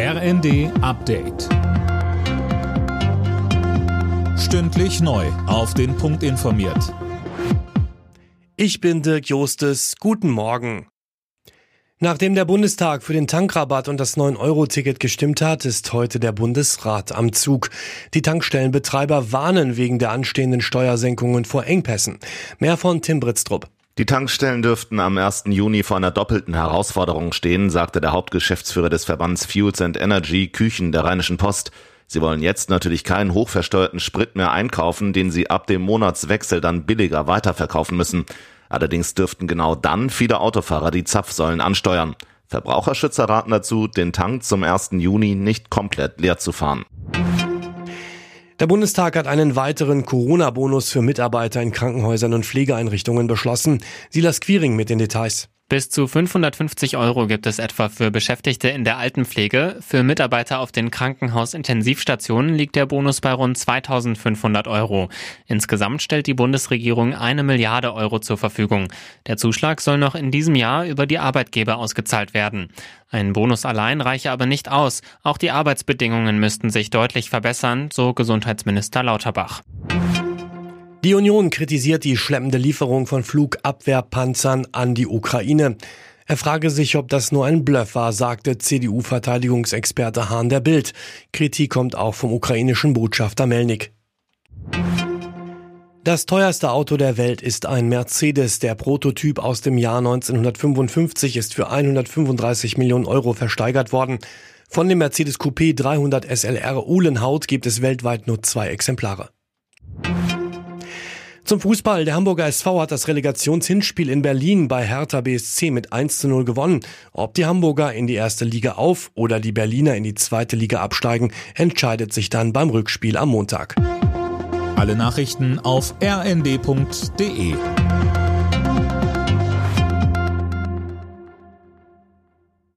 RND Update. Stündlich neu. Auf den Punkt informiert. Ich bin Dirk Jostes. Guten Morgen. Nachdem der Bundestag für den Tankrabatt und das 9-Euro-Ticket gestimmt hat, ist heute der Bundesrat am Zug. Die Tankstellenbetreiber warnen wegen der anstehenden Steuersenkungen vor Engpässen. Mehr von Tim Britztrup. Die Tankstellen dürften am 1. Juni vor einer doppelten Herausforderung stehen, sagte der Hauptgeschäftsführer des Verbands Fuels and Energy Küchen der Rheinischen Post. Sie wollen jetzt natürlich keinen hochversteuerten Sprit mehr einkaufen, den sie ab dem Monatswechsel dann billiger weiterverkaufen müssen. Allerdings dürften genau dann viele Autofahrer die Zapfsäulen ansteuern. Verbraucherschützer raten dazu, den Tank zum 1. Juni nicht komplett leer zu fahren. Der Bundestag hat einen weiteren Corona-Bonus für Mitarbeiter in Krankenhäusern und Pflegeeinrichtungen beschlossen. Silas Quiring mit den Details. Bis zu 550 Euro gibt es etwa für Beschäftigte in der Altenpflege. Für Mitarbeiter auf den Krankenhausintensivstationen liegt der Bonus bei rund 2500 Euro. Insgesamt stellt die Bundesregierung eine Milliarde Euro zur Verfügung. Der Zuschlag soll noch in diesem Jahr über die Arbeitgeber ausgezahlt werden. Ein Bonus allein reiche aber nicht aus. Auch die Arbeitsbedingungen müssten sich deutlich verbessern, so Gesundheitsminister Lauterbach. Die Union kritisiert die schleppende Lieferung von Flugabwehrpanzern an die Ukraine. Er frage sich, ob das nur ein Bluff war, sagte CDU-Verteidigungsexperte Hahn der Bild. Kritik kommt auch vom ukrainischen Botschafter Melnik. Das teuerste Auto der Welt ist ein Mercedes. Der Prototyp aus dem Jahr 1955 ist für 135 Millionen Euro versteigert worden. Von dem Mercedes Coupé 300 SLR Uhlenhaut gibt es weltweit nur zwei Exemplare. Zum Fußball. Der Hamburger SV hat das Relegationshinspiel in Berlin bei Hertha BSC mit 1 zu 0 gewonnen. Ob die Hamburger in die erste Liga auf oder die Berliner in die zweite Liga absteigen, entscheidet sich dann beim Rückspiel am Montag. Alle Nachrichten auf rnd.de